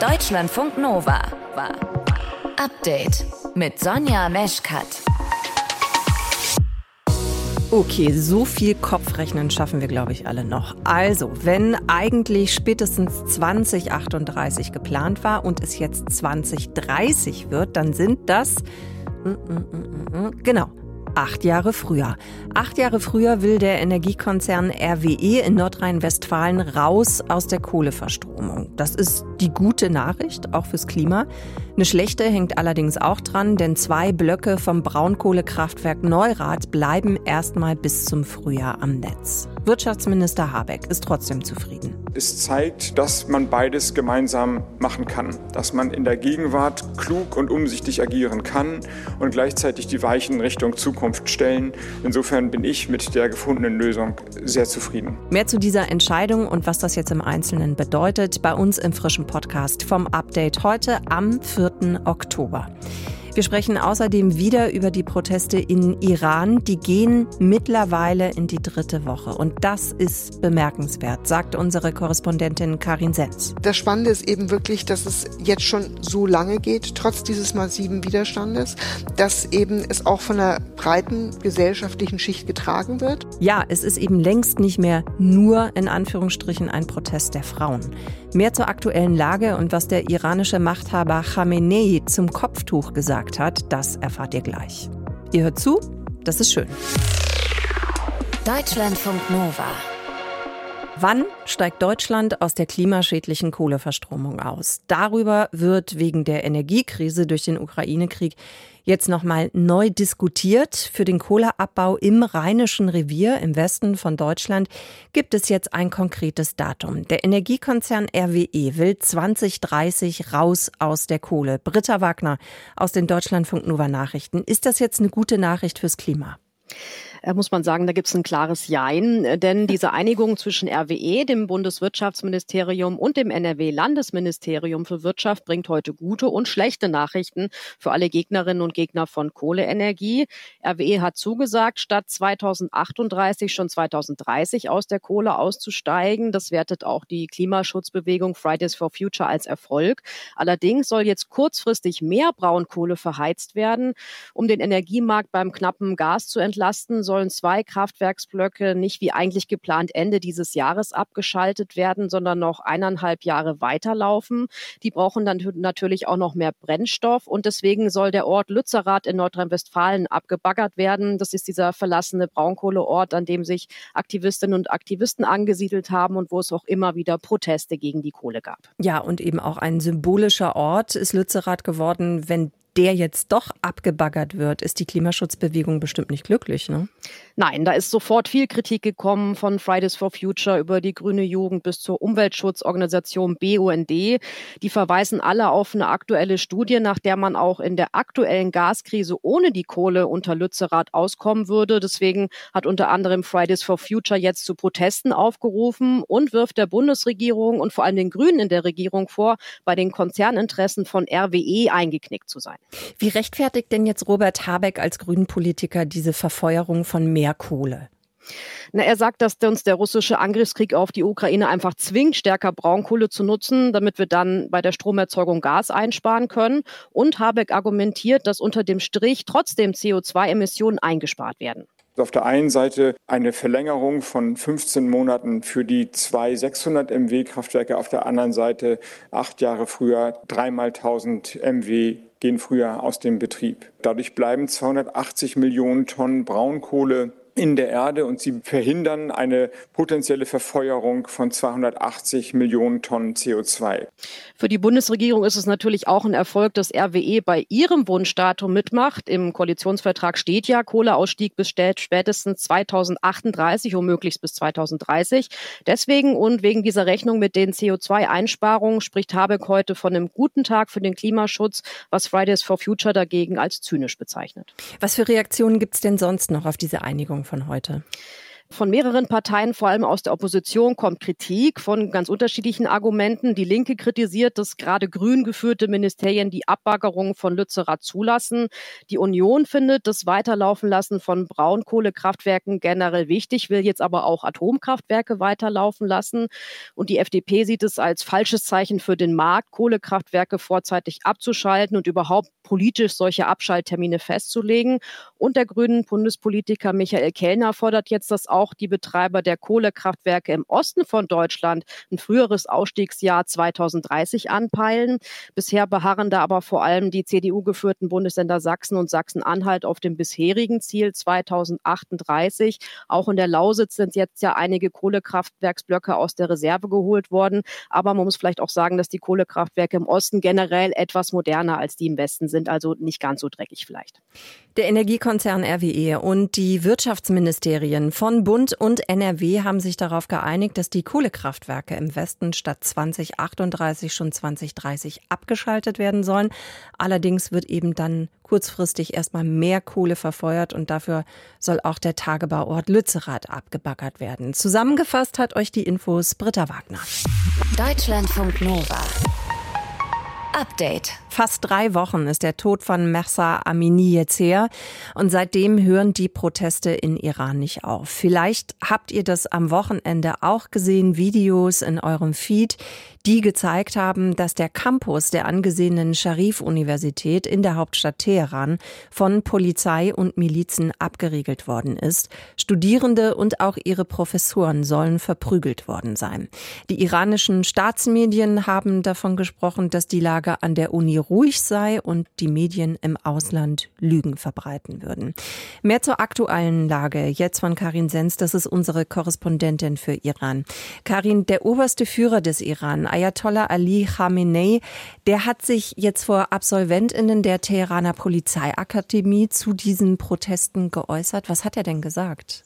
Deutschlandfunk Nova war Update mit Sonja Meschkat. Okay, so viel Kopfrechnen schaffen wir, glaube ich, alle noch. Also, wenn eigentlich spätestens 2038 geplant war und es jetzt 2030 wird, dann sind das, mm, mm, mm, genau, acht Jahre früher. Acht Jahre früher will der Energiekonzern RWE in Nordrhein-Westfalen raus aus der Kohleverstromung. Das ist die gute Nachricht, auch fürs Klima. Eine schlechte hängt allerdings auch dran, denn zwei Blöcke vom Braunkohlekraftwerk Neurath bleiben erstmal bis zum Frühjahr am Netz. Wirtschaftsminister Habeck ist trotzdem zufrieden. Es zeigt, dass man beides gemeinsam machen kann, dass man in der Gegenwart klug und umsichtig agieren kann und gleichzeitig die Weichen Richtung Zukunft stellen. Insofern bin ich mit der gefundenen Lösung sehr zufrieden. Mehr zu dieser Entscheidung und was das jetzt im Einzelnen bedeutet, bei uns im frischen Podcast vom Update heute am 4. Oktober. Wir sprechen außerdem wieder über die Proteste in Iran. Die gehen mittlerweile in die dritte Woche. Und das ist bemerkenswert, sagt unsere Korrespondentin Karin Setz. Das Spannende ist eben wirklich, dass es jetzt schon so lange geht, trotz dieses massiven Widerstandes, dass eben es auch von einer breiten gesellschaftlichen Schicht getragen wird. Ja, es ist eben längst nicht mehr nur in Anführungsstrichen ein Protest der Frauen. Mehr zur aktuellen Lage und was der iranische Machthaber Khamenei zum Kopftuch gesagt gesagt hat, das erfahrt ihr gleich. Ihr hört zu, das ist schön. Deutschlandfunk Nova. Wann steigt Deutschland aus der klimaschädlichen Kohleverstromung aus? Darüber wird wegen der Energiekrise durch den Ukraine-Krieg jetzt nochmal neu diskutiert. Für den Kohleabbau im Rheinischen Revier im Westen von Deutschland gibt es jetzt ein konkretes Datum. Der Energiekonzern RWE will 2030 raus aus der Kohle. Britta Wagner aus den Deutschlandfunk Nova Nachrichten. Ist das jetzt eine gute Nachricht fürs Klima? Äh, muss man sagen, da gibt es ein klares Jein. Äh, denn diese Einigung zwischen RWE, dem Bundeswirtschaftsministerium und dem NRW-Landesministerium für Wirtschaft bringt heute gute und schlechte Nachrichten für alle Gegnerinnen und Gegner von Kohleenergie. RWE hat zugesagt, statt 2038 schon 2030 aus der Kohle auszusteigen. Das wertet auch die Klimaschutzbewegung Fridays for Future als Erfolg. Allerdings soll jetzt kurzfristig mehr Braunkohle verheizt werden, um den Energiemarkt beim knappen Gas zu entlasten sollen zwei Kraftwerksblöcke nicht wie eigentlich geplant Ende dieses Jahres abgeschaltet werden, sondern noch eineinhalb Jahre weiterlaufen. Die brauchen dann natürlich auch noch mehr Brennstoff und deswegen soll der Ort Lützerath in Nordrhein-Westfalen abgebaggert werden. Das ist dieser verlassene Braunkohleort, an dem sich Aktivistinnen und Aktivisten angesiedelt haben und wo es auch immer wieder Proteste gegen die Kohle gab. Ja, und eben auch ein symbolischer Ort ist Lützerath geworden, wenn der jetzt doch abgebaggert wird, ist die Klimaschutzbewegung bestimmt nicht glücklich, ne? Nein, da ist sofort viel Kritik gekommen von Fridays for Future über die grüne Jugend bis zur Umweltschutzorganisation BUND. Die verweisen alle auf eine aktuelle Studie, nach der man auch in der aktuellen Gaskrise ohne die Kohle unter Lützerath auskommen würde. Deswegen hat unter anderem Fridays for Future jetzt zu Protesten aufgerufen und wirft der Bundesregierung und vor allem den Grünen in der Regierung vor, bei den Konzerninteressen von RWE eingeknickt zu sein. Wie rechtfertigt denn jetzt Robert Habeck als Grünenpolitiker diese Verfeuerung von mehr Kohle? Na, er sagt, dass uns der russische Angriffskrieg auf die Ukraine einfach zwingt, stärker Braunkohle zu nutzen, damit wir dann bei der Stromerzeugung Gas einsparen können. Und Habeck argumentiert, dass unter dem Strich trotzdem CO2-Emissionen eingespart werden. Auf der einen Seite eine Verlängerung von 15 Monaten für die zwei 600 MW Kraftwerke, auf der anderen Seite acht Jahre früher dreimal 1000 MW gehen früher aus dem Betrieb. Dadurch bleiben 280 Millionen Tonnen Braunkohle in der Erde und sie verhindern eine potenzielle Verfeuerung von 280 Millionen Tonnen CO2. Für die Bundesregierung ist es natürlich auch ein Erfolg, dass RWE bei ihrem Wunschdatum mitmacht. Im Koalitionsvertrag steht ja Kohleausstieg bis spätestens 2038, womöglich bis 2030. Deswegen und wegen dieser Rechnung mit den CO2-Einsparungen spricht Habeck heute von einem guten Tag für den Klimaschutz, was Fridays for Future dagegen als zynisch bezeichnet. Was für Reaktionen gibt es denn sonst noch auf diese Einigung? Von heute? Von mehreren Parteien, vor allem aus der Opposition, kommt Kritik von ganz unterschiedlichen Argumenten. Die Linke kritisiert, dass gerade grün geführte Ministerien die Abbaggerung von Lützerath zulassen. Die Union findet das Weiterlaufen lassen von Braunkohlekraftwerken generell wichtig, will jetzt aber auch Atomkraftwerke weiterlaufen lassen. Und die FDP sieht es als falsches Zeichen für den Markt, Kohlekraftwerke vorzeitig abzuschalten und überhaupt politisch solche Abschalttermine festzulegen. Und der grünen Bundespolitiker Michael Kellner fordert jetzt, dass auch die Betreiber der Kohlekraftwerke im Osten von Deutschland ein früheres Ausstiegsjahr 2030 anpeilen. Bisher beharren da aber vor allem die CDU-geführten Bundesländer Sachsen und Sachsen-Anhalt auf dem bisherigen Ziel 2038. Auch in der Lausitz sind jetzt ja einige Kohlekraftwerksblöcke aus der Reserve geholt worden. Aber man muss vielleicht auch sagen, dass die Kohlekraftwerke im Osten generell etwas moderner als die im Westen sind, also nicht ganz so dreckig vielleicht. Der Energiekonzern RWE und die Wirtschaftsministerien von Bund und NRW haben sich darauf geeinigt, dass die Kohlekraftwerke im Westen statt 2038 schon 2030 abgeschaltet werden sollen. Allerdings wird eben dann kurzfristig erstmal mehr Kohle verfeuert und dafür soll auch der Tagebauort Lützerath abgebaggert werden. Zusammengefasst hat euch die Infos Britta Wagner. Deutschlandfunk Nova. Update. Fast drei Wochen ist der Tod von Mahsa Amini jetzt her und seitdem hören die Proteste in Iran nicht auf. Vielleicht habt ihr das am Wochenende auch gesehen, Videos in eurem Feed, die gezeigt haben, dass der Campus der angesehenen Sharif-Universität in der Hauptstadt Teheran von Polizei und Milizen abgeriegelt worden ist. Studierende und auch ihre Professoren sollen verprügelt worden sein. Die iranischen Staatsmedien haben davon gesprochen, dass die Lage an der Uni ruhig sei und die Medien im Ausland Lügen verbreiten würden. Mehr zur aktuellen Lage jetzt von Karin Sens, das ist unsere Korrespondentin für Iran. Karin, der oberste Führer des Iran, Ayatollah Ali Khamenei, der hat sich jetzt vor Absolventinnen der Teheraner Polizeiakademie zu diesen Protesten geäußert. Was hat er denn gesagt?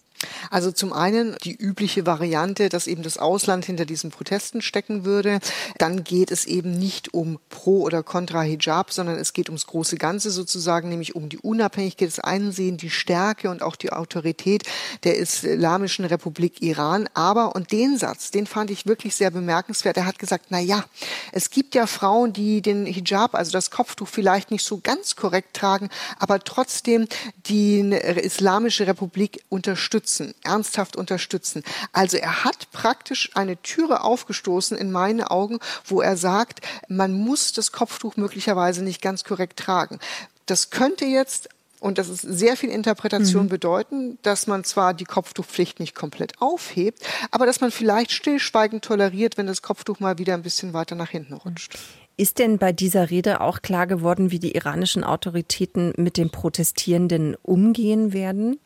Also zum einen die übliche Variante, dass eben das Ausland hinter diesen Protesten stecken würde. Dann geht es eben nicht um Pro oder Contra Hijab, sondern es geht ums große Ganze sozusagen, nämlich um die Unabhängigkeit, das Einsehen, die Stärke und auch die Autorität der Islamischen Republik Iran. Aber, und den Satz, den fand ich wirklich sehr bemerkenswert. Er hat gesagt, na ja, es gibt ja Frauen, die den Hijab, also das Kopftuch vielleicht nicht so ganz korrekt tragen, aber trotzdem die Islamische Republik unterstützen unterstützen, ernsthaft unterstützen. Also er hat praktisch eine Türe aufgestoßen in meinen Augen, wo er sagt, man muss das Kopftuch möglicherweise nicht ganz korrekt tragen. Das könnte jetzt und das ist sehr viel Interpretation mhm. bedeuten, dass man zwar die Kopftuchpflicht nicht komplett aufhebt, aber dass man vielleicht stillschweigend toleriert, wenn das Kopftuch mal wieder ein bisschen weiter nach hinten rutscht. Ist denn bei dieser Rede auch klar geworden, wie die iranischen Autoritäten mit den Protestierenden umgehen werden?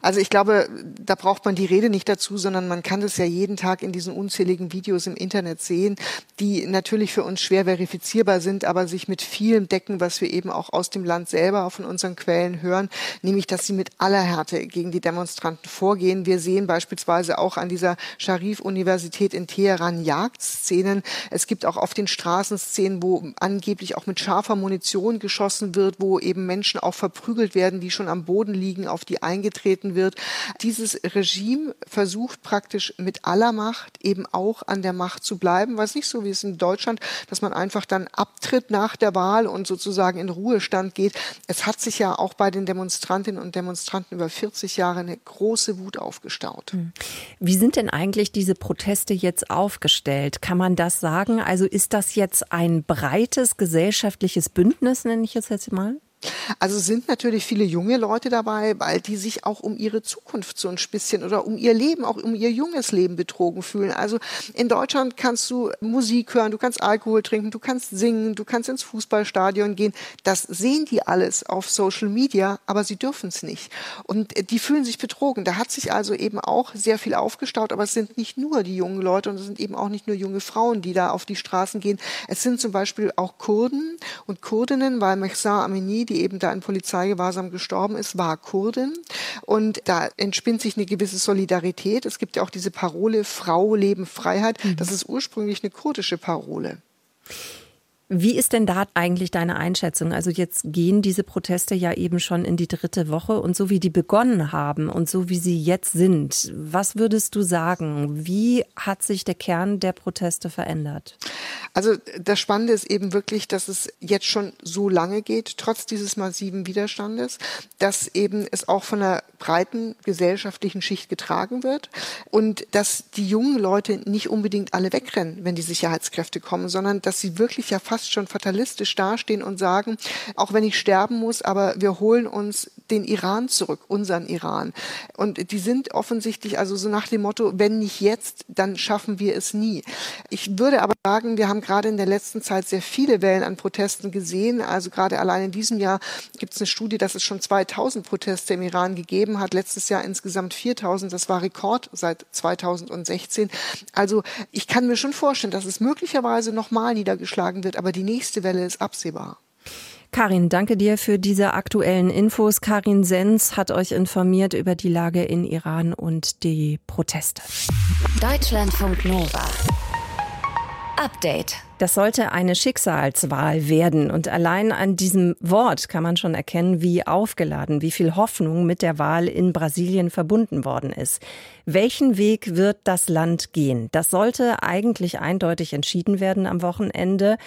Also ich glaube, da braucht man die Rede nicht dazu, sondern man kann das ja jeden Tag in diesen unzähligen Videos im Internet sehen, die natürlich für uns schwer verifizierbar sind, aber sich mit vielem decken, was wir eben auch aus dem Land selber von unseren Quellen hören, nämlich dass sie mit aller Härte gegen die Demonstranten vorgehen. Wir sehen beispielsweise auch an dieser Sharif-Universität in Teheran Jagdszenen. Es gibt auch auf den Straßen Szenen, Szenen, wo angeblich auch mit scharfer Munition geschossen wird, wo eben Menschen auch verprügelt werden, die schon am Boden liegen, auf die eingetreten wird. Dieses Regime versucht praktisch mit aller Macht eben auch an der Macht zu bleiben, was nicht so wie es in Deutschland, dass man einfach dann abtritt nach der Wahl und sozusagen in Ruhestand geht. Es hat sich ja auch bei den Demonstrantinnen und Demonstranten über 40 Jahre eine große Wut aufgestaut. Hm. Wie sind denn eigentlich diese Proteste jetzt aufgestellt? Kann man das sagen? Also ist das jetzt ein ein breites gesellschaftliches Bündnis, nenne ich es jetzt mal? Also sind natürlich viele junge Leute dabei, weil die sich auch um ihre Zukunft so ein bisschen oder um ihr Leben, auch um ihr junges Leben betrogen fühlen. Also in Deutschland kannst du Musik hören, du kannst Alkohol trinken, du kannst singen, du kannst ins Fußballstadion gehen. Das sehen die alles auf Social Media, aber sie dürfen es nicht. Und die fühlen sich betrogen. Da hat sich also eben auch sehr viel aufgestaut, aber es sind nicht nur die jungen Leute und es sind eben auch nicht nur junge Frauen, die da auf die Straßen gehen. Es sind zum Beispiel auch Kurden und Kurdinnen, weil Mehsa Amini, die die eben da in Polizeigewahrsam gestorben ist, war Kurdin. Und da entspinnt sich eine gewisse Solidarität. Es gibt ja auch diese Parole Frau, Leben, Freiheit. Mhm. Das ist ursprünglich eine kurdische Parole. Wie ist denn da eigentlich deine Einschätzung? Also jetzt gehen diese Proteste ja eben schon in die dritte Woche und so wie die begonnen haben und so wie sie jetzt sind, was würdest du sagen? Wie hat sich der Kern der Proteste verändert? Also das Spannende ist eben wirklich, dass es jetzt schon so lange geht, trotz dieses massiven Widerstandes, dass eben es auch von einer breiten gesellschaftlichen Schicht getragen wird und dass die jungen Leute nicht unbedingt alle wegrennen, wenn die Sicherheitskräfte kommen, sondern dass sie wirklich ja fast schon fatalistisch dastehen und sagen, auch wenn ich sterben muss, aber wir holen uns den Iran zurück, unseren Iran. Und die sind offensichtlich also so nach dem Motto, wenn nicht jetzt, dann schaffen wir es nie. Ich würde aber sagen, wir haben gerade in der letzten Zeit sehr viele Wellen an Protesten gesehen. Also gerade allein in diesem Jahr gibt es eine Studie, dass es schon 2000 Proteste im Iran gegeben hat. Letztes Jahr insgesamt 4000. Das war Rekord seit 2016. Also ich kann mir schon vorstellen, dass es möglicherweise nochmal niedergeschlagen wird, aber die nächste Welle ist absehbar. Karin, danke dir für diese aktuellen Infos. Karin Sens hat euch informiert über die Lage in Iran und die Proteste. Deutschlandfunk Nova. Update. Das sollte eine Schicksalswahl werden. Und allein an diesem Wort kann man schon erkennen, wie aufgeladen, wie viel Hoffnung mit der Wahl in Brasilien verbunden worden ist. Welchen Weg wird das Land gehen? Das sollte eigentlich eindeutig entschieden werden am Wochenende.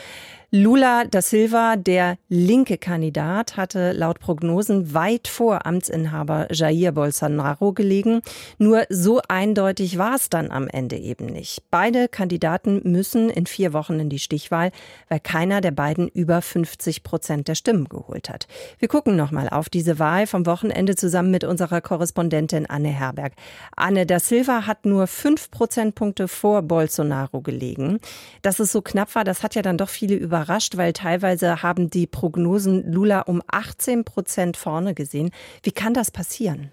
Lula da Silva, der linke Kandidat, hatte laut Prognosen weit vor Amtsinhaber Jair Bolsonaro gelegen. Nur so eindeutig war es dann am Ende eben nicht. Beide Kandidaten müssen in vier Wochen in die Stichwahl, weil keiner der beiden über 50 Prozent der Stimmen geholt hat. Wir gucken nochmal auf diese Wahl vom Wochenende zusammen mit unserer Korrespondentin Anne Herberg. Anne da Silva hat nur fünf Prozentpunkte vor Bolsonaro gelegen. Dass es so knapp war, das hat ja dann doch viele über überrascht, weil teilweise haben die Prognosen Lula um 18 Prozent vorne gesehen. Wie kann das passieren?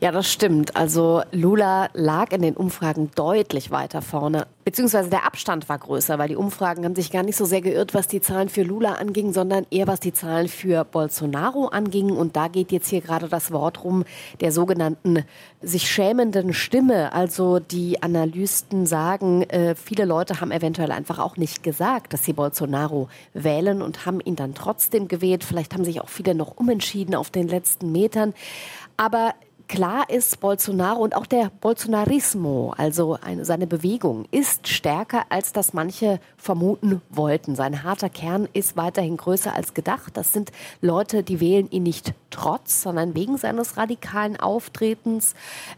Ja, das stimmt. Also Lula lag in den Umfragen deutlich weiter vorne. Beziehungsweise der Abstand war größer, weil die Umfragen haben sich gar nicht so sehr geirrt, was die Zahlen für Lula anging, sondern eher was die Zahlen für Bolsonaro anging. Und da geht jetzt hier gerade das Wort rum der sogenannten sich schämenden Stimme. Also die Analysten sagen, äh, viele Leute haben eventuell einfach auch nicht gesagt, dass sie Bolsonaro wählen und haben ihn dann trotzdem gewählt. Vielleicht haben sich auch viele noch umentschieden auf den letzten Metern. Aber Klar ist, Bolsonaro und auch der Bolsonarismo, also eine, seine Bewegung, ist stärker, als das manche vermuten wollten. Sein harter Kern ist weiterhin größer als gedacht. Das sind Leute, die wählen ihn nicht trotz, sondern wegen seines radikalen Auftretens.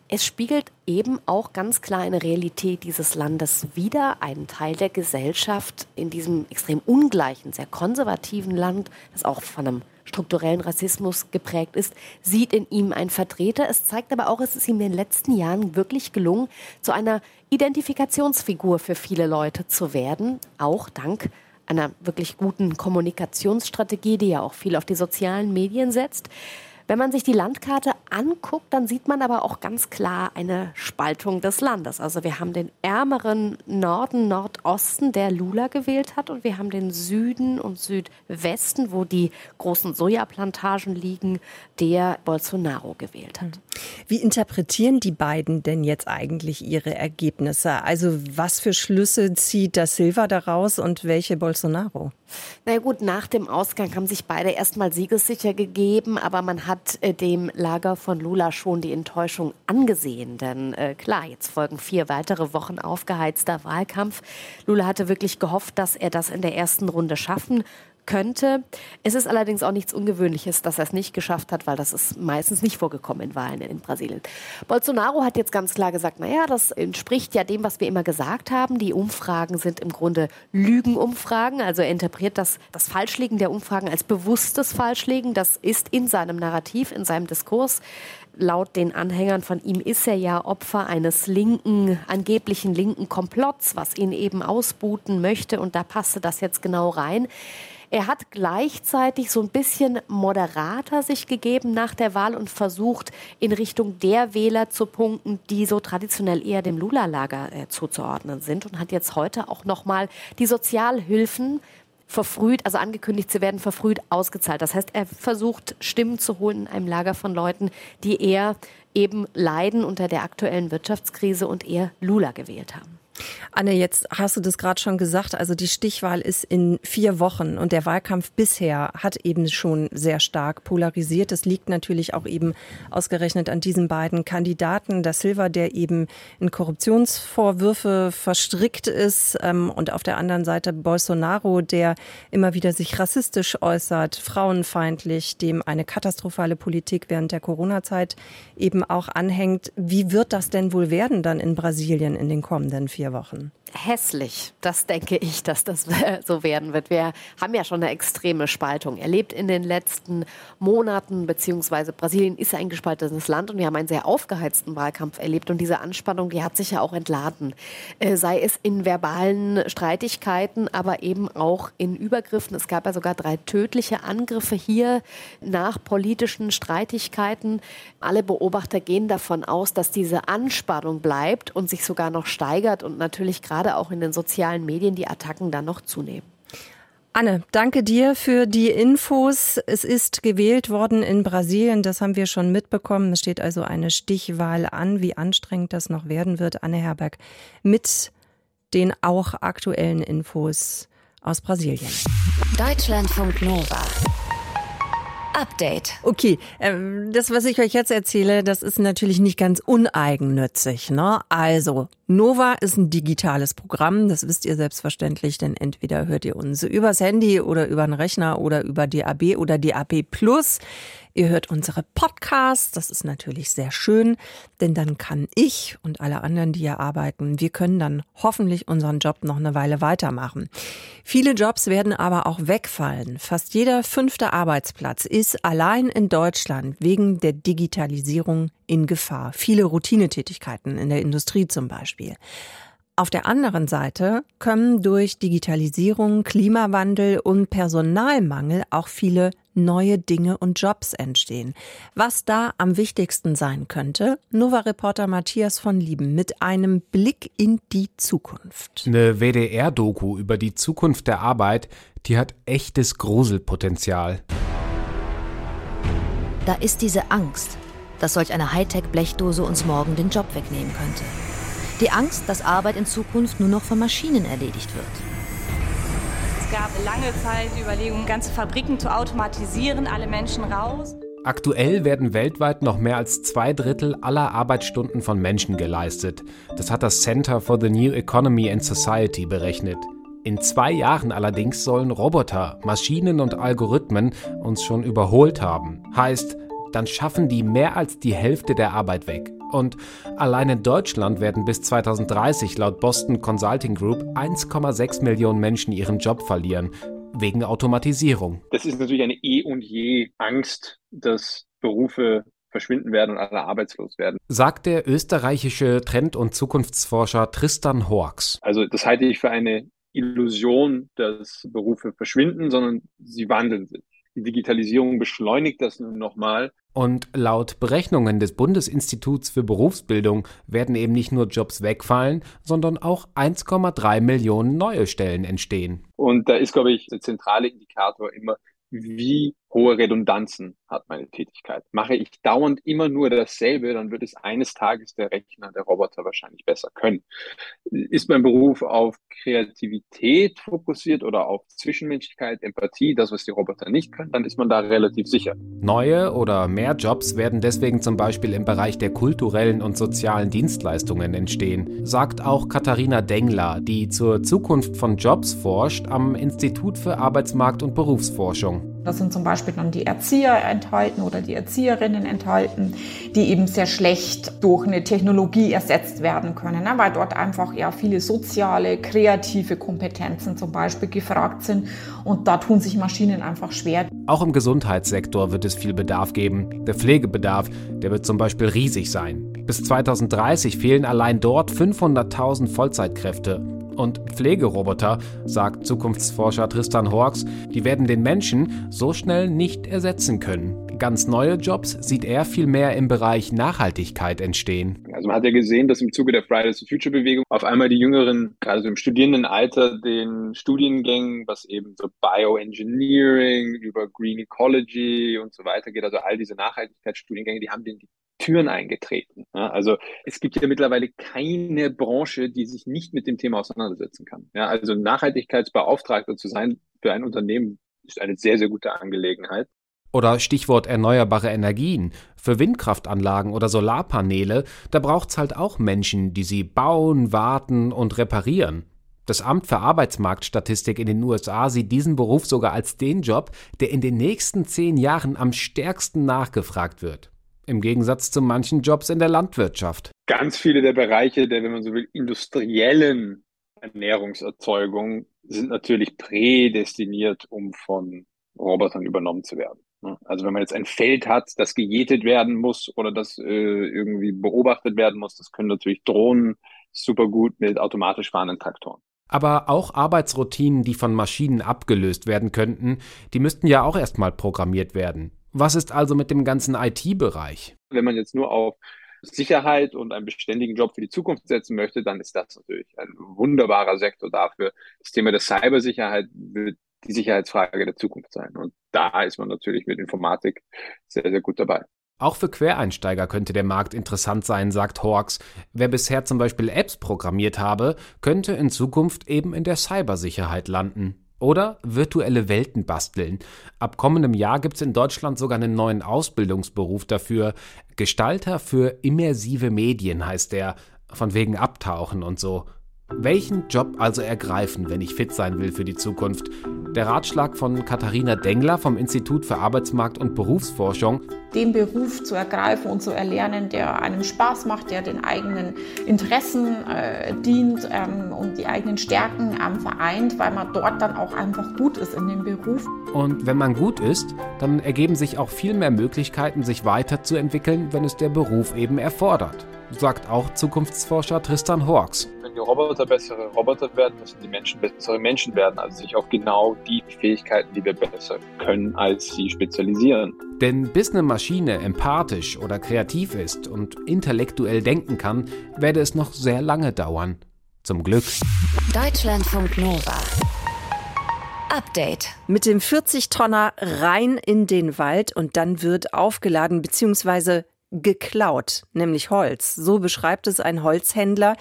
Es spiegelt eben auch ganz klar eine Realität dieses Landes wider. Ein Teil der Gesellschaft in diesem extrem ungleichen, sehr konservativen Land, das auch von einem strukturellen Rassismus geprägt ist, sieht in ihm einen Vertreter. Es zeigt aber auch, es ist ihm in den letzten Jahren wirklich gelungen, zu einer Identifikationsfigur für viele Leute zu werden, auch dank einer wirklich guten Kommunikationsstrategie, die ja auch viel auf die sozialen Medien setzt. Wenn man sich die Landkarte anguckt, dann sieht man aber auch ganz klar eine Spaltung des Landes. Also wir haben den ärmeren Norden, Nordosten, der Lula gewählt hat, und wir haben den Süden und Südwesten, wo die großen Sojaplantagen liegen, der Bolsonaro gewählt hat. Wie interpretieren die beiden denn jetzt eigentlich ihre Ergebnisse? Also was für Schlüsse zieht da Silva daraus und welche Bolsonaro? Na gut, nach dem Ausgang haben sich beide erstmal siegessicher gegeben, aber man hat äh, dem Lager von Lula schon die Enttäuschung angesehen. Denn äh, klar, jetzt folgen vier weitere Wochen aufgeheizter Wahlkampf. Lula hatte wirklich gehofft, dass er das in der ersten Runde schaffen könnte. Es ist allerdings auch nichts Ungewöhnliches, dass er es nicht geschafft hat, weil das ist meistens nicht vorgekommen in Wahlen in Brasilien. Bolsonaro hat jetzt ganz klar gesagt, naja, das entspricht ja dem, was wir immer gesagt haben. Die Umfragen sind im Grunde Lügenumfragen. Also er interpretiert das, das Falschliegen der Umfragen als bewusstes Falschliegen. Das ist in seinem Narrativ, in seinem Diskurs. Laut den Anhängern von ihm ist er ja Opfer eines linken, angeblichen linken Komplotts, was ihn eben ausbuten möchte. Und da passte das jetzt genau rein. Er hat gleichzeitig so ein bisschen moderater sich gegeben nach der Wahl und versucht, in Richtung der Wähler zu punkten, die so traditionell eher dem Lula-Lager äh, zuzuordnen sind und hat jetzt heute auch nochmal die Sozialhilfen verfrüht, also angekündigt zu werden, verfrüht ausgezahlt. Das heißt, er versucht, Stimmen zu holen in einem Lager von Leuten, die eher eben leiden unter der aktuellen Wirtschaftskrise und eher Lula gewählt haben. Anne, jetzt hast du das gerade schon gesagt. Also die Stichwahl ist in vier Wochen und der Wahlkampf bisher hat eben schon sehr stark polarisiert. Das liegt natürlich auch eben ausgerechnet an diesen beiden Kandidaten. Da Silva, der eben in Korruptionsvorwürfe verstrickt ist ähm, und auf der anderen Seite Bolsonaro, der immer wieder sich rassistisch äußert, frauenfeindlich, dem eine katastrophale Politik während der Corona-Zeit eben auch anhängt. Wie wird das denn wohl werden dann in Brasilien in den kommenden vier Wochen hässlich. Das denke ich, dass das so werden wird. Wir haben ja schon eine extreme Spaltung erlebt in den letzten Monaten, beziehungsweise Brasilien ist ein gespaltenes Land und wir haben einen sehr aufgeheizten Wahlkampf erlebt und diese Anspannung, die hat sich ja auch entladen. Äh, sei es in verbalen Streitigkeiten, aber eben auch in Übergriffen. Es gab ja sogar drei tödliche Angriffe hier nach politischen Streitigkeiten. Alle Beobachter gehen davon aus, dass diese Anspannung bleibt und sich sogar noch steigert und natürlich gerade gerade auch in den sozialen Medien die Attacken dann noch zunehmen. Anne, danke dir für die Infos. Es ist gewählt worden in Brasilien, das haben wir schon mitbekommen. Es steht also eine Stichwahl an. Wie anstrengend das noch werden wird, Anne Herberg, mit den auch aktuellen Infos aus Brasilien. Deutschlandfunk Nova. Update. Okay, ähm, das, was ich euch jetzt erzähle, das ist natürlich nicht ganz uneigennützig. Ne? Also, Nova ist ein digitales Programm, das wisst ihr selbstverständlich, denn entweder hört ihr uns übers Handy oder über einen Rechner oder über DAB oder DAB Plus. Ihr hört unsere Podcasts, das ist natürlich sehr schön, denn dann kann ich und alle anderen, die hier arbeiten, wir können dann hoffentlich unseren Job noch eine Weile weitermachen. Viele Jobs werden aber auch wegfallen. Fast jeder fünfte Arbeitsplatz ist allein in Deutschland wegen der Digitalisierung in Gefahr. Viele Routinetätigkeiten in der Industrie zum Beispiel. Auf der anderen Seite können durch Digitalisierung, Klimawandel und Personalmangel auch viele neue Dinge und Jobs entstehen. Was da am wichtigsten sein könnte, Nova-Reporter Matthias von Lieben mit einem Blick in die Zukunft. Eine WDR-Doku über die Zukunft der Arbeit, die hat echtes Gruselpotenzial. Da ist diese Angst, dass solch eine Hightech-Blechdose uns morgen den Job wegnehmen könnte. Die Angst, dass Arbeit in Zukunft nur noch von Maschinen erledigt wird. Es gab lange Zeit Überlegungen, ganze Fabriken zu automatisieren, alle Menschen raus. Aktuell werden weltweit noch mehr als zwei Drittel aller Arbeitsstunden von Menschen geleistet. Das hat das Center for the New Economy and Society berechnet. In zwei Jahren allerdings sollen Roboter, Maschinen und Algorithmen uns schon überholt haben. Heißt, dann schaffen die mehr als die Hälfte der Arbeit weg. Und allein in Deutschland werden bis 2030 laut Boston Consulting Group 1,6 Millionen Menschen ihren Job verlieren, wegen Automatisierung. Das ist natürlich eine eh und je Angst, dass Berufe verschwinden werden und alle arbeitslos werden. Sagt der österreichische Trend- und Zukunftsforscher Tristan Horks. Also das halte ich für eine Illusion, dass Berufe verschwinden, sondern sie wandeln sich. Die Digitalisierung beschleunigt das nun nochmal. Und laut Berechnungen des Bundesinstituts für Berufsbildung werden eben nicht nur Jobs wegfallen, sondern auch 1,3 Millionen neue Stellen entstehen. Und da ist, glaube ich, der zentrale Indikator immer, wie hohe Redundanzen hat meine Tätigkeit. Mache ich dauernd immer nur dasselbe, dann wird es eines Tages der Rechner, der Roboter wahrscheinlich besser können. Ist mein Beruf auf Kreativität fokussiert oder auf Zwischenmenschlichkeit, Empathie, das, was die Roboter nicht können, dann ist man da relativ sicher. Neue oder mehr Jobs werden deswegen zum Beispiel im Bereich der kulturellen und sozialen Dienstleistungen entstehen, sagt auch Katharina Dengler, die zur Zukunft von Jobs forscht am Institut für Arbeitsmarkt und Berufsforschung. Da sind zum Beispiel dann die Erzieher enthalten oder die Erzieherinnen enthalten, die eben sehr schlecht durch eine Technologie ersetzt werden können, ne? weil dort einfach ja viele soziale, kreative Kompetenzen zum Beispiel gefragt sind und da tun sich Maschinen einfach schwer. Auch im Gesundheitssektor wird es viel Bedarf geben. Der Pflegebedarf, der wird zum Beispiel riesig sein. Bis 2030 fehlen allein dort 500.000 Vollzeitkräfte. Und Pflegeroboter, sagt Zukunftsforscher Tristan Horks, die werden den Menschen so schnell nicht ersetzen können. Ganz neue Jobs sieht er vielmehr im Bereich Nachhaltigkeit entstehen. Also man hat ja gesehen, dass im Zuge der Fridays for Future Bewegung auf einmal die Jüngeren, gerade so im Studierendenalter, den Studiengängen, was eben so Bioengineering über Green Ecology und so weiter geht, also all diese Nachhaltigkeitsstudiengänge, die haben den Türen eingetreten. Ja, also es gibt ja mittlerweile keine Branche, die sich nicht mit dem Thema auseinandersetzen kann. Ja, also Nachhaltigkeitsbeauftragter zu sein für ein Unternehmen ist eine sehr, sehr gute Angelegenheit. Oder Stichwort erneuerbare Energien. Für Windkraftanlagen oder Solarpaneele, da braucht's halt auch Menschen, die sie bauen, warten und reparieren. Das Amt für Arbeitsmarktstatistik in den USA sieht diesen Beruf sogar als den Job, der in den nächsten zehn Jahren am stärksten nachgefragt wird. Im Gegensatz zu manchen Jobs in der Landwirtschaft. Ganz viele der Bereiche der, wenn man so will, industriellen Ernährungserzeugung sind natürlich prädestiniert, um von Robotern übernommen zu werden. Also wenn man jetzt ein Feld hat, das gejätet werden muss oder das äh, irgendwie beobachtet werden muss, das können natürlich Drohnen super gut mit automatisch fahrenden Traktoren. Aber auch Arbeitsroutinen, die von Maschinen abgelöst werden könnten, die müssten ja auch erstmal programmiert werden. Was ist also mit dem ganzen IT-Bereich? Wenn man jetzt nur auf Sicherheit und einen beständigen Job für die Zukunft setzen möchte, dann ist das natürlich ein wunderbarer Sektor dafür. Das Thema der Cybersicherheit wird die Sicherheitsfrage der Zukunft sein. Und da ist man natürlich mit Informatik sehr, sehr gut dabei. Auch für Quereinsteiger könnte der Markt interessant sein, sagt Hawks. Wer bisher zum Beispiel Apps programmiert habe, könnte in Zukunft eben in der Cybersicherheit landen. Oder virtuelle Welten basteln. Ab kommendem Jahr gibt es in Deutschland sogar einen neuen Ausbildungsberuf dafür. Gestalter für immersive Medien heißt der. Von wegen Abtauchen und so. Welchen Job also ergreifen, wenn ich fit sein will für die Zukunft? Der Ratschlag von Katharina Dengler vom Institut für Arbeitsmarkt und Berufsforschung. Den Beruf zu ergreifen und zu erlernen, der einem Spaß macht, der den eigenen Interessen äh, dient ähm, und die eigenen Stärken ähm, vereint, weil man dort dann auch einfach gut ist in dem Beruf. Und wenn man gut ist, dann ergeben sich auch viel mehr Möglichkeiten, sich weiterzuentwickeln, wenn es der Beruf eben erfordert, sagt auch Zukunftsforscher Tristan Hawks wenn die Roboter bessere Roboter werden, müssen die Menschen bessere Menschen werden. Also sich auf genau die Fähigkeiten, die wir besser können, als sie spezialisieren. Denn bis eine Maschine empathisch oder kreativ ist und intellektuell denken kann, werde es noch sehr lange dauern. Zum Glück. Deutschlandfunk Nova. Update. Mit dem 40-Tonner rein in den Wald und dann wird aufgeladen bzw geklaut, nämlich Holz. So beschreibt es ein Holzhändler,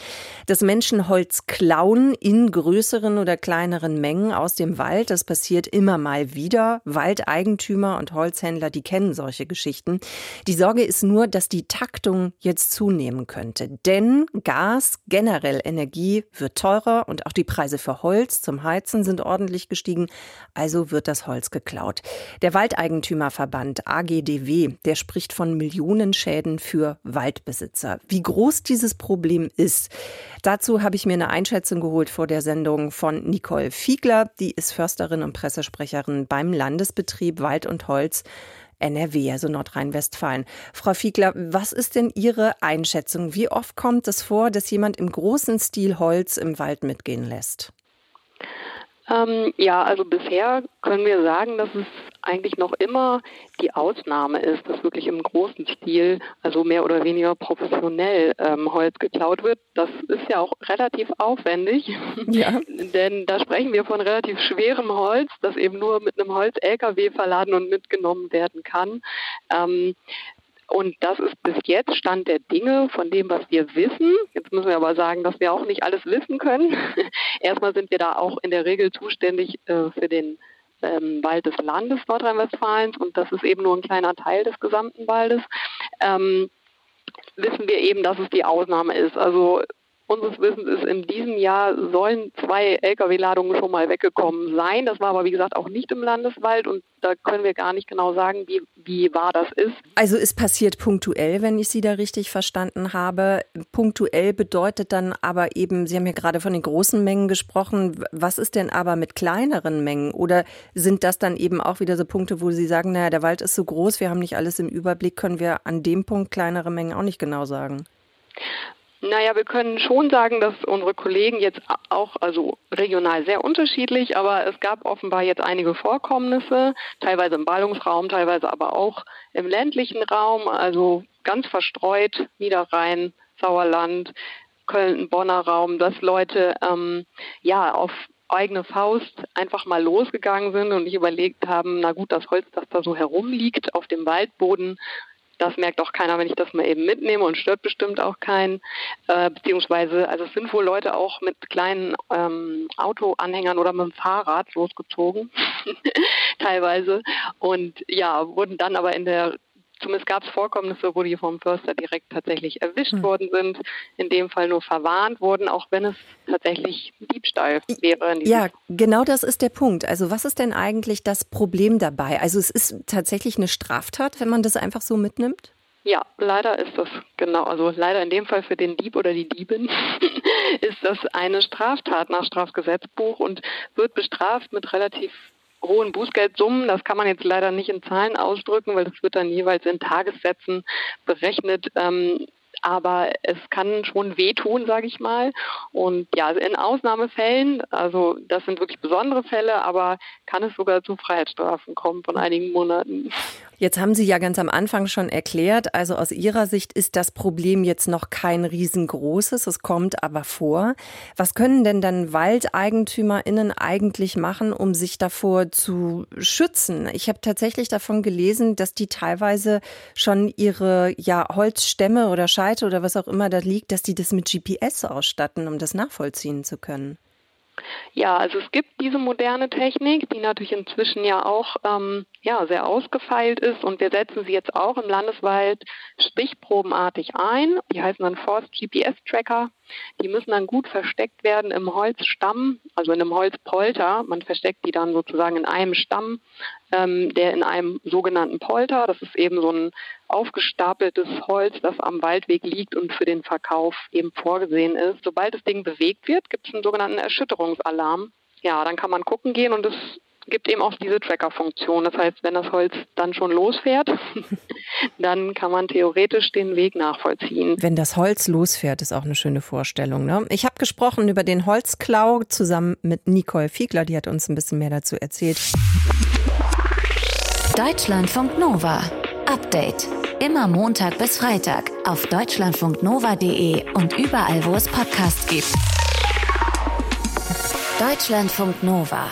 dass Menschen Holz klauen in größeren oder kleineren Mengen aus dem Wald. Das passiert immer mal wieder. Waldeigentümer und Holzhändler, die kennen solche Geschichten. Die Sorge ist nur, dass die Taktung jetzt zunehmen könnte. Denn Gas, generell Energie, wird teurer und auch die Preise für Holz zum Heizen sind ordentlich gestiegen. Also wird das Holz geklaut. Der Waldeigentümerverband AGDW, der spricht von Millionen Schäden für Waldbesitzer. Wie groß dieses Problem ist, dazu habe ich mir eine Einschätzung geholt vor der Sendung von Nicole Fiegler. Die ist Försterin und Pressesprecherin beim Landesbetrieb Wald und Holz. NRW, also Nordrhein-Westfalen. Frau Fiegler, was ist denn Ihre Einschätzung? Wie oft kommt es vor, dass jemand im großen Stil Holz im Wald mitgehen lässt? Ähm, ja, also bisher können wir sagen, dass es eigentlich noch immer die Ausnahme ist, dass wirklich im großen Stil, also mehr oder weniger professionell ähm, Holz geklaut wird. Das ist ja auch relativ aufwendig, ja. denn da sprechen wir von relativ schwerem Holz, das eben nur mit einem Holz-LKW verladen und mitgenommen werden kann. Ähm, und das ist bis jetzt Stand der Dinge von dem, was wir wissen. Jetzt müssen wir aber sagen, dass wir auch nicht alles wissen können. Erstmal sind wir da auch in der Regel zuständig äh, für den ähm, Wald des Landes Nordrhein-Westfalens und das ist eben nur ein kleiner Teil des gesamten Waldes. Ähm, wissen wir eben, dass es die Ausnahme ist. Also Unseres Wissens ist in diesem Jahr sollen zwei Lkw-Ladungen schon mal weggekommen sein. Das war aber wie gesagt auch nicht im Landeswald und da können wir gar nicht genau sagen, wie, wie wahr das ist. Also es passiert punktuell, wenn ich Sie da richtig verstanden habe. Punktuell bedeutet dann aber eben, Sie haben ja gerade von den großen Mengen gesprochen. Was ist denn aber mit kleineren Mengen? Oder sind das dann eben auch wieder so Punkte, wo Sie sagen, naja, der Wald ist so groß, wir haben nicht alles im Überblick, können wir an dem Punkt kleinere Mengen auch nicht genau sagen? Naja, wir können schon sagen, dass unsere Kollegen jetzt auch, also regional sehr unterschiedlich, aber es gab offenbar jetzt einige Vorkommnisse, teilweise im Ballungsraum, teilweise aber auch im ländlichen Raum, also ganz verstreut, Niederrhein, Sauerland, Köln, Bonner Raum, dass Leute ähm, ja auf eigene Faust einfach mal losgegangen sind und nicht überlegt haben, na gut, das Holz, das da so herumliegt auf dem Waldboden, Das merkt auch keiner, wenn ich das mal eben mitnehme und stört bestimmt auch keinen. Äh, beziehungsweise, also es sind wohl Leute auch mit kleinen ähm, Autoanhängern oder mit dem Fahrrad losgezogen, teilweise. Und ja, wurden dann aber in der Zumindest gab es Vorkommnisse, wo die vom Förster direkt tatsächlich erwischt mhm. worden sind, in dem Fall nur verwarnt wurden, auch wenn es tatsächlich Diebstahl wäre. Ja, genau das ist der Punkt. Also was ist denn eigentlich das Problem dabei? Also es ist tatsächlich eine Straftat, wenn man das einfach so mitnimmt? Ja, leider ist das genau, also leider in dem Fall für den Dieb oder die Diebin ist das eine Straftat nach Strafgesetzbuch und wird bestraft mit relativ hohen Bußgeldsummen. Das kann man jetzt leider nicht in Zahlen ausdrücken, weil das wird dann jeweils in Tagessätzen berechnet. Ähm, aber es kann schon wehtun, sage ich mal. Und ja, in Ausnahmefällen, also das sind wirklich besondere Fälle, aber kann es sogar zu Freiheitsstrafen kommen von einigen Monaten. Jetzt haben Sie ja ganz am Anfang schon erklärt, also aus Ihrer Sicht ist das Problem jetzt noch kein riesengroßes, es kommt aber vor. Was können denn dann WaldeigentümerInnen eigentlich machen, um sich davor zu schützen? Ich habe tatsächlich davon gelesen, dass die teilweise schon ihre ja, Holzstämme oder Scheite oder was auch immer da liegt, dass die das mit GPS ausstatten, um das nachvollziehen zu können. Ja, also es gibt diese moderne Technik, die natürlich inzwischen ja auch ähm, ja, sehr ausgefeilt ist und wir setzen sie jetzt auch im Landeswald stichprobenartig ein. Die heißen dann Force GPS Tracker. Die müssen dann gut versteckt werden im Holzstamm, also in einem Holzpolter. Man versteckt die dann sozusagen in einem Stamm, ähm, der in einem sogenannten Polter, das ist eben so ein aufgestapeltes Holz, das am Waldweg liegt und für den Verkauf eben vorgesehen ist. Sobald das Ding bewegt wird, gibt es einen sogenannten Erschütterungsalarm. Ja, dann kann man gucken gehen und es gibt eben auch diese Tracker-Funktion. Das heißt, wenn das Holz dann schon losfährt, dann kann man theoretisch den Weg nachvollziehen. Wenn das Holz losfährt, ist auch eine schöne Vorstellung. Ne? Ich habe gesprochen über den Holzklau zusammen mit Nicole Fiegler, die hat uns ein bisschen mehr dazu erzählt. Deutschlandfunk Nova. Update. Immer Montag bis Freitag auf deutschlandfunknova.de und überall, wo es Podcasts gibt. Deutschlandfunk Nova.